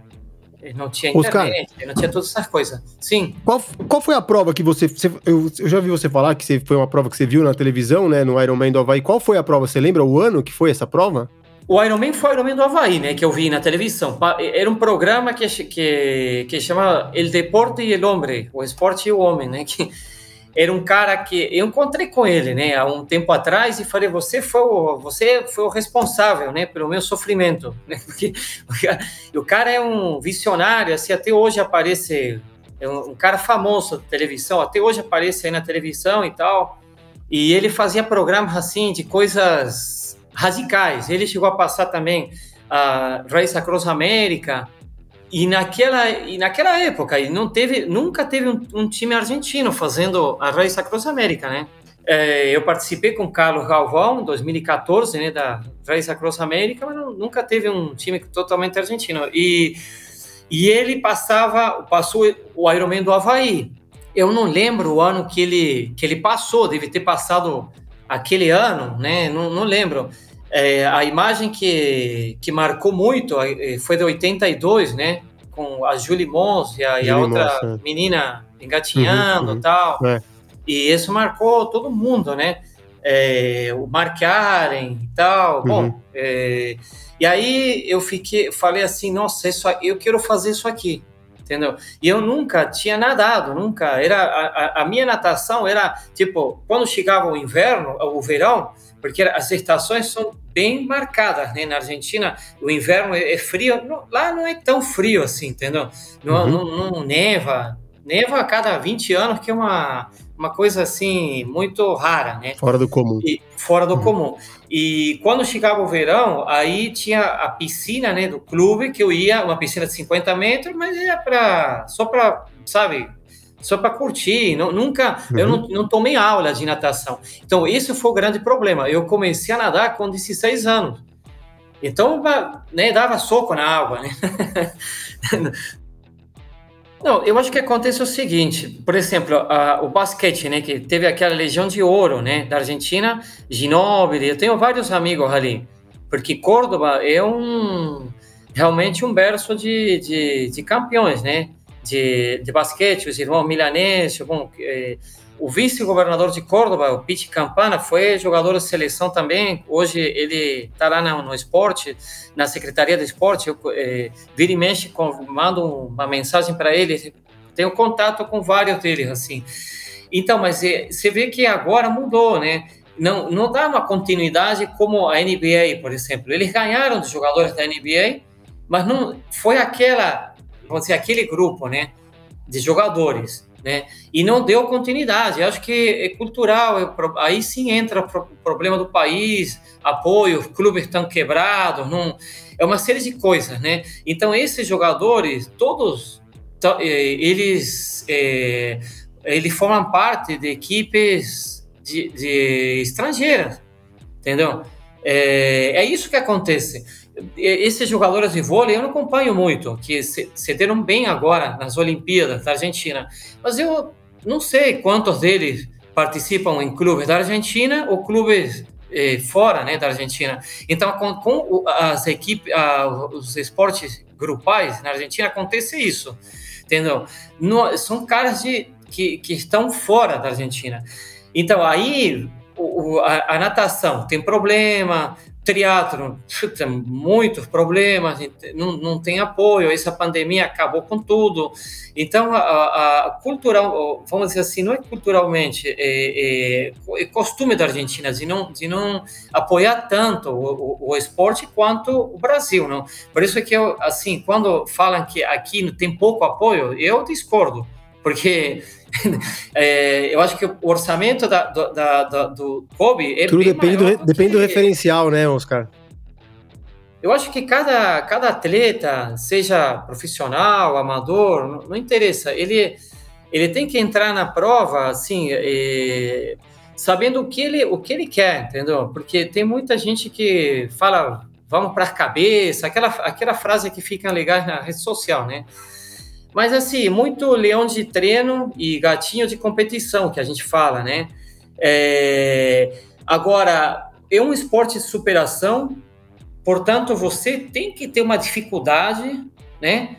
não tinha internet, não tinha todas essas coisas. Sim. Qual, qual foi a prova que você, você eu, eu, já vi você falar que você, foi uma prova que você viu na televisão, né, no Ironman do Havaí. Qual foi a prova? Você lembra o ano que foi essa prova? O Ironman foi o Ironman do Havaí, né, que eu vi na televisão. Era um programa que, que, que chama El Deporte e el Hombre, o esporte e o homem, né, que era um cara que eu encontrei com ele, né, há um tempo atrás e falei, você foi o, você foi o responsável, né, pelo meu sofrimento, né, porque o cara é um visionário, assim, até hoje aparece, é um, um cara famoso de televisão, até hoje aparece aí na televisão e tal, e ele fazia programas, assim, de coisas radicais, ele chegou a passar também a Race Across America, e naquela, e naquela época, e não teve, nunca teve um, um time argentino fazendo a Race Across América, né? É, eu participei com Carlos Galvão em 2014, né, da Race Across América, mas não, nunca teve um time totalmente argentino. E, e ele passava, passou o Ironman do Havaí. Eu não lembro o ano que ele, que ele passou, deve ter passado aquele ano, né? Não, não lembro. É, a imagem que, que marcou muito é, foi de 82, né? Com a Julie Mons e a, e a outra Mons, é. menina engatinhando e uhum, uhum, tal. É. E isso marcou todo mundo, né? é, o marcarem e tal. Uhum. Bom, é, e aí eu fiquei, falei assim, nossa, isso, eu quero fazer isso aqui, entendeu? E eu nunca tinha nadado, nunca. Era a, a minha natação era tipo quando chegava o inverno, o verão, porque as estações são bem marcadas, né? Na Argentina, o inverno é, é frio, não, lá não é tão frio assim, entendeu? Não, uhum. não, não neva, neva a cada 20 anos, que é uma uma coisa assim muito rara, né? Fora do comum. E, fora do uhum. comum. E quando chegava o verão, aí tinha a piscina, né, do clube que eu ia, uma piscina de 50 metros, mas era para só para, sabe, só para curtir. Não, nunca, uhum. eu não, não tomei aula de natação. Então esse foi o grande problema. Eu comecei a nadar com 16 anos. Então, né, dava soco na água, né? Não, eu acho que acontece o seguinte, por exemplo, a, o basquete, né, que teve aquela legião de ouro, né, da Argentina, Ginóbili, eu tenho vários amigos ali, porque Córdoba é um realmente um berço de, de, de campeões, né, de, de basquete, os irmãos Milanese, bom, é, o vice-governador de Córdoba, o Pete Campana, foi jogador de seleção também. Hoje ele está lá no, no, esporte, na Secretaria de Esporte. Eu, é, vira e mexe, com, mando uma mensagem para ele. Tenho contato com vários deles, assim. Então, mas é, você vê que agora mudou, né? Não, não dá uma continuidade como a NBA, por exemplo. Eles ganharam dos jogadores da NBA, mas não foi aquela, vamos dizer, aquele grupo, né? De jogadores né? E não deu continuidade. Eu acho que é cultural, é, aí sim entra o problema do país, apoio, os clubes estão quebrados, não, é uma série de coisas, né? Então esses jogadores, todos, é, eles, é, eles formam parte de equipes de, de estrangeiras, entendeu? É, é isso que acontece esses jogadores de vôlei eu não acompanho muito, que se, deram bem agora nas Olimpíadas da Argentina, mas eu não sei quantos deles participam em clubes da Argentina ou clubes eh, fora né, da Argentina. Então, com, com as equipes, os esportes grupais na Argentina acontece isso, entendeu? São caras de, que, que estão fora da Argentina. Então, aí o, a, a, natação tem problema, triatlo, tem muitos problemas, não, não tem apoio, essa pandemia acabou com tudo. Então, a, a cultural, vamos dizer assim, não é culturalmente, é, é, é, costume da Argentina de não, de não apoiar tanto o, o, o, esporte quanto o Brasil, não? Por isso é que eu, assim, quando falam que aqui tem pouco apoio, eu discordo, porque é, eu acho que o orçamento da, da, da, do Kobe é Tudo depende, do, depende do referencial, né, Oscar? Eu acho que cada, cada atleta, seja profissional, amador, não, não interessa, ele, ele tem que entrar na prova, assim, é, sabendo o que, ele, o que ele quer, entendeu? Porque tem muita gente que fala, vamos para a cabeça, aquela, aquela frase que fica legal na rede social, né? Mas assim, muito leão de treino e gatinho de competição, que a gente fala, né? É... Agora, é um esporte de superação, portanto, você tem que ter uma dificuldade, né?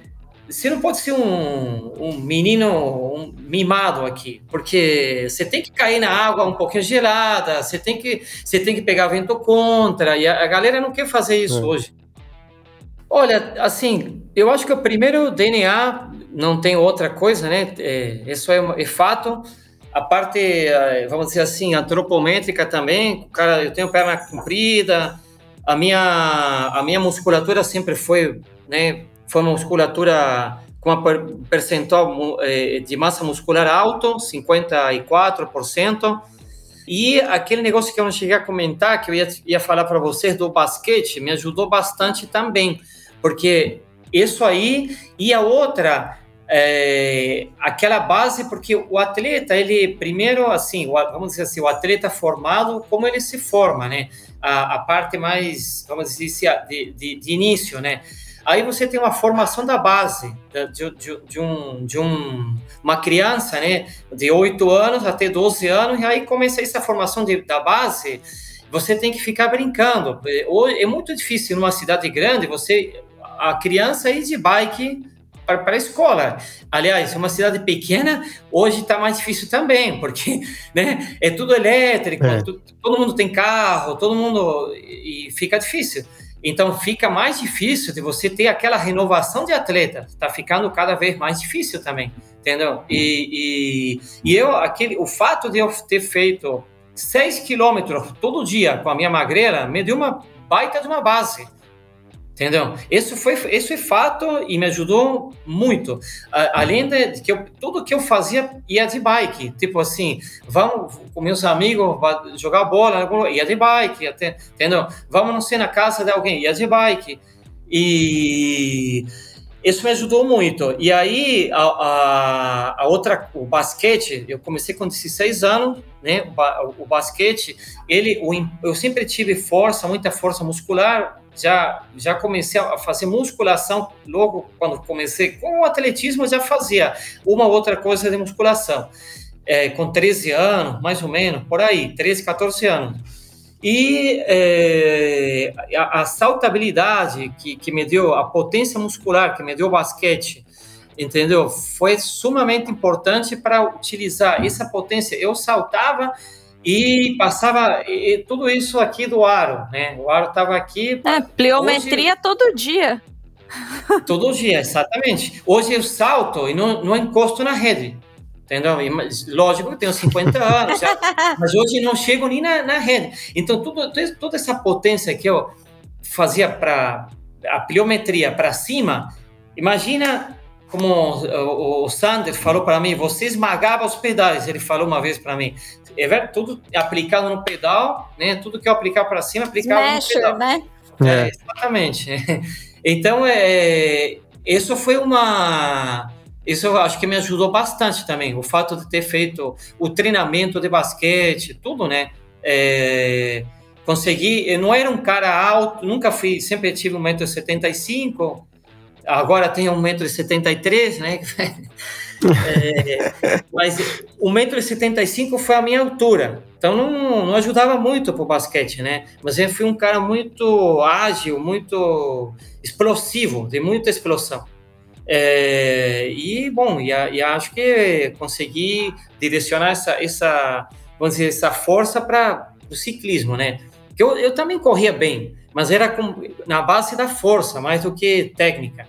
Você não pode ser um, um menino um mimado aqui, porque você tem que cair na água um pouquinho gelada, você tem que, você tem que pegar vento contra, e a, a galera não quer fazer isso é. hoje. Olha, assim, eu acho que o primeiro DNA não tem outra coisa, né? É, isso é, é, fato. A parte, é, vamos dizer assim, antropométrica também. Cara, eu tenho perna comprida. A minha, a minha musculatura sempre foi, né? Foi uma musculatura com uma percentual é, de massa muscular alto, 54%. E aquele negócio que eu não cheguei a comentar, que eu ia, ia falar para vocês do basquete, me ajudou bastante também, porque isso aí e a outra é, aquela base, porque o atleta, ele primeiro, assim, vamos dizer assim, o atleta formado, como ele se forma, né? A, a parte mais, vamos dizer assim, de, de, de, início, né? Aí você tem uma formação da base, de, de, de, um, de um, uma criança, né? De 8 anos até 12 anos, e aí começa essa formação de, da base, você tem que ficar brincando. É, é muito difícil numa cidade grande, você, a criança ir de bike para a escola. Aliás, uma cidade pequena hoje está mais difícil também, porque né, é tudo elétrico, é. Tu, todo mundo tem carro, todo mundo e fica difícil. Então fica mais difícil de você ter aquela renovação de atleta. Está ficando cada vez mais difícil também, entendeu? E, e, e eu aquele o fato de eu ter feito 6 quilômetros todo dia com a minha magreira me deu uma baita de uma base Entendeu? Isso foi, isso é fato e me ajudou muito. além de que eu, tudo que eu fazia ia de bike. Tipo assim, vamos com meus amigos jogar bola, ia de bike, até, entendeu? Vamos não ser na casa de alguém, ia de bike. E isso me ajudou muito. E aí, a, a, a, outra, o basquete, eu comecei com 16 anos, né? O, o basquete, ele, o, eu sempre tive força, muita força muscular, já, já comecei a fazer musculação logo quando comecei com o atletismo, já fazia uma outra coisa de musculação. É, com 13 anos, mais ou menos, por aí, 13, 14 anos. E é, a, a, saltabilidade que, que me deu, a potência muscular que me deu o basquete, entendeu? Foi sumamente importante para utilizar essa potência. Eu saltava e passava e, tudo isso aqui do aro, né? O aro estava aqui. É, pliometria Hoje, todo dia. Todo dia, exatamente. Hoje eu salto e não, não encosto na rede. Entendeu? E, lógico que eu tenho 50 anos, já, mas hoje não chego nem na, na rede. Então, tudo, toda essa potência que eu fazia para a pliometria para cima, imagina como o, o Sander falou para mim, você esmagava os pedais, ele falou uma vez para mim. É tudo aplicado no pedal, né? Tudo que eu aplicar para cima, aplicava Smasher, no pedal. né? É, exatamente. Então, é, isso foi uma... Isso eu acho que me ajudou bastante também, o fato de ter feito o treinamento de basquete, tudo, né? É, consegui, eu não era um cara alto, nunca fui, sempre tive 1,75m, agora tenho 1,73m, né? é, mas 1,75m foi a minha altura, então não, não ajudava muito para o basquete, né? Mas eu fui um cara muito ágil, muito explosivo, de muita explosão. É, e, bom, e, e, acho que consegui direcionar essa, essa, vamos dizer, essa força para o ciclismo, né? Que eu, eu também corria bem, mas era com, na base da força, mais do que técnica.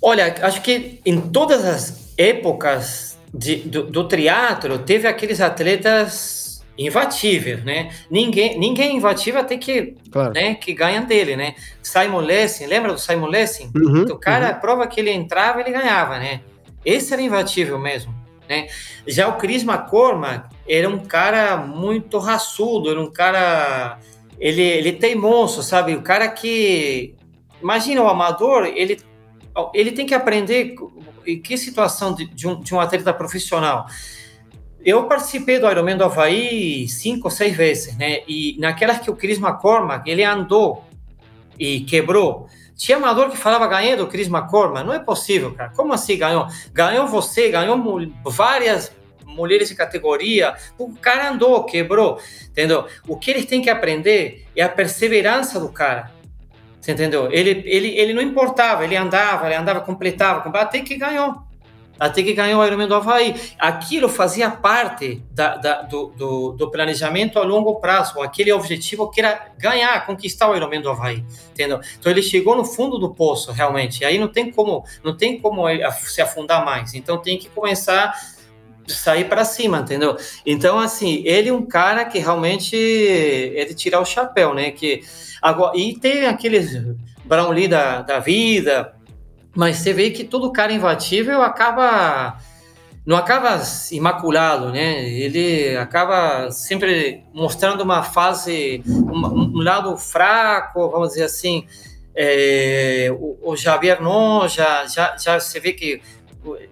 Olha, acho que em todas as épocas de, do, do triatlo teve aqueles atletas invatíveis, né? Ninguém, ninguém invatível até que, claro. né, que ganha dele, né? Simon Lessing, lembra do Simon Lessing? Uhum, o cara, uhum. a prova que ele entrava, ele ganhava, né? Esse era invatível mesmo, né? Já o Chris McCormack era um cara muito raçudo, era um cara... Ele, ele teimoso, sabe? O cara que... Imagina, o amador, ele ele tem que aprender em que situação de, de, um, de um atleta profissional. Eu participei do Ironman do Havaí cinco ou seis vezes, né? E naquelas que o Chris McCormack, ele andou e quebrou. Tinha amador que falava, ganhei do Chris McCormack. Não é possível, cara. Como assim ganhou? Ganhou você, ganhou várias mulheres de categoria. O cara andou, quebrou, entendeu? O que eles têm que aprender é a perseverança do cara. Você entendeu? Ele, ele, ele não importava, ele andava, ele andava, completava, completava até que ganhou. Até que ganhou o Ironman do Havaí. Aquilo fazia parte da, da, do, do, do, planejamento a longo prazo, aquele objetivo que era ganhar, conquistar o Ironman do Havaí, entendeu? Então ele chegou no fundo do poço, realmente. Aí não tem como, não tem como se afundar mais. Então tem que começar sair para cima, entendeu? Então, assim, ele é um cara que realmente é de tirar o chapéu, né? Que, agora, e tem aqueles Brownlee da, da vida, mas você vê que todo cara invatível acaba não acaba imaculado, né? Ele acaba sempre mostrando uma fase, um, um lado fraco, vamos dizer assim. É, o, o Javier Non já, já, já você vê que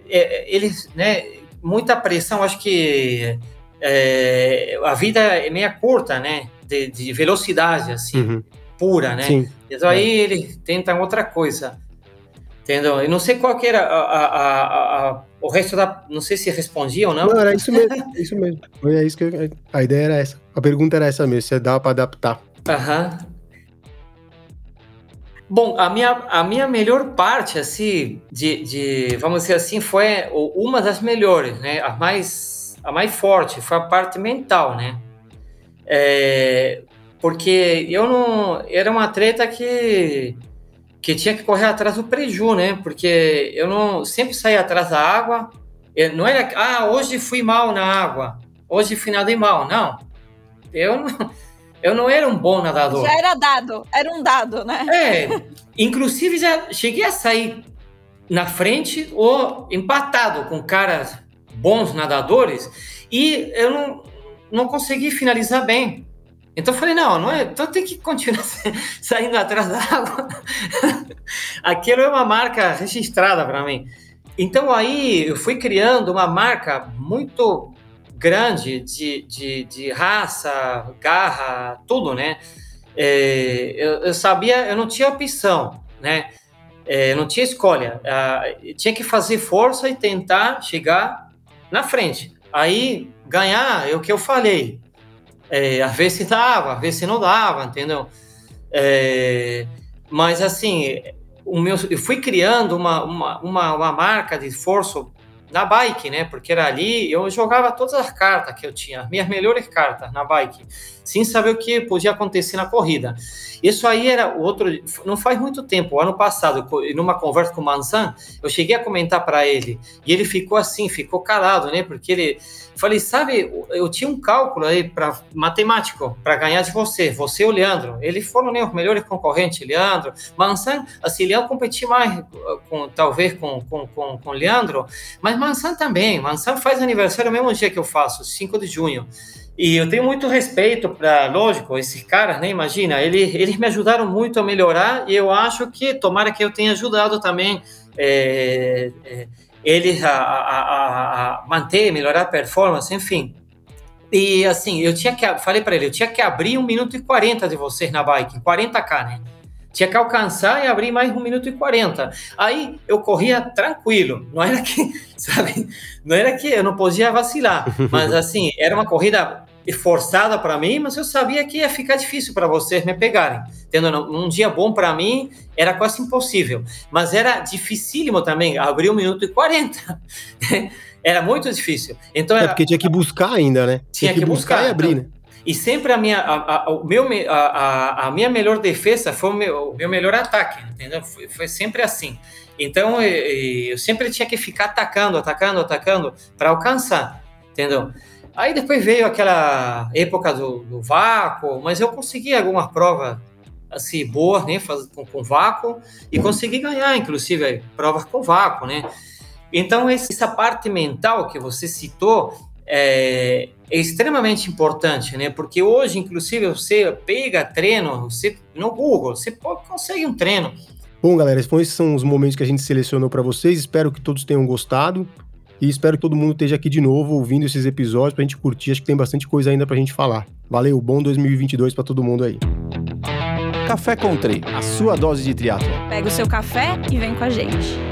é, ele, né? muita pressão, acho que é, a vida é meia curta, né? De, de velocidade, assim, uhum. pura, né? Sim. Então aí é. ele tenta outra coisa. Entendeu? Eu não sei qual que era a, a, a, o resto da. Não sei se respondia ou não. Não, era isso mesmo. isso mesmo. Foi isso que eu, a ideia era essa. A pergunta era essa mesmo, se dava para adaptar. Aham. Bom, a minha, a minha melhor parte, assim, de, de, vamos dizer assim, foi uma das melhores, né? A mais, a mais forte foi a parte mental, né? É, porque eu não... Era uma treta que, que tinha que correr atrás do preju, né? Porque eu não... Sempre saía atrás da água. Não era... Ah, hoje fui mal na água. Hoje fui nadei mal. Não. Eu não eu não era um bom nadador. Já era dado, era um dado, né? É, inclusive já cheguei a sair na frente ou empatado com caras bons nadadores e eu não, não consegui finalizar bem. Então eu falei, não, não é, então tem que continuar saindo atrás da água. Aquilo é uma marca registrada para mim. Então aí eu fui criando uma marca muito grande de, de, de raça, garra, tudo, né? É, eu, eu, sabia, eu não tinha opção, né? É, não tinha escolha. Ah, tinha que fazer força e tentar chegar na frente. Aí ganhar é o que eu falei. É, às vezes dava, às vezes não dava, entendeu? É, mas assim, o meu, eu fui criando uma, uma, uma, uma marca de esforço na bike, né? Porque era ali, eu jogava todas as cartas que eu tinha, minhas melhores cartas na bike, sem saber o que podia acontecer na corrida. Isso aí era outro, não faz muito tempo, ano passado, numa conversa com o Manzan, eu cheguei a comentar para ele, e ele ficou assim, ficou calado, né? Porque ele, falei, sabe, eu tinha um cálculo aí para matemático para ganhar de você, você e o Leandro. Eles foram né, os melhores concorrentes, Leandro. Mansan, assim, Leandro competia mais com talvez com com, com, com Leandro, mas Mansan também. Mansan faz aniversário no mesmo dia que eu faço, 5 de junho. E eu tenho muito respeito para, lógico, esses caras, né? Imagina, eles, eles me ajudaram muito a melhorar e eu acho que, tomara que eu tenha ajudado também é, é, eles a, a, a, manter, melhorar a performance, enfim. E assim, eu tinha que, falei para ele, eu tinha que abrir 1 minuto e 40 de vocês na bike, 40k, né? Tinha que alcançar e abrir mais 1 minuto e 40. Aí eu corria tranquilo, não era que, sabe, não era que eu não podia vacilar, mas assim, era uma corrida forçada para mim, mas eu sabia que ia ficar difícil para vocês me pegarem. Tendo um dia bom para mim era quase impossível, mas era dificílimo também abrir um minuto e 40. era muito difícil. Então é era, porque tinha que buscar ainda, né? Tinha, tinha que, que, buscar, buscar e abrir, então, né? E sempre a minha, a, a, o meu, a, a, minha melhor defesa foi o meu, o meu melhor ataque, entendeu? Foi, foi sempre assim. Então eu, eu sempre tinha que ficar atacando, atacando, atacando para alcançar, entendeu? Aí depois veio aquela época do, do vácuo, mas eu consegui algumas provas assim boas, né, com, com vácuo e consegui ganhar, inclusive, provas com vácuo, né? Então essa parte mental que você citou é, é, extremamente importante, né? Porque hoje, inclusive, você pega treino, você no Google, você pode, consegue um treino. Bom, galera, esses são os momentos que a gente selecionou para vocês. Espero que todos tenham gostado. E espero que todo mundo esteja aqui de novo ouvindo esses episódios pra gente curtir. Acho que tem bastante coisa ainda pra gente falar. Valeu, bom 2022 para todo mundo aí. Café Country, a sua dose de triatlo. Pega o seu café e vem com a gente.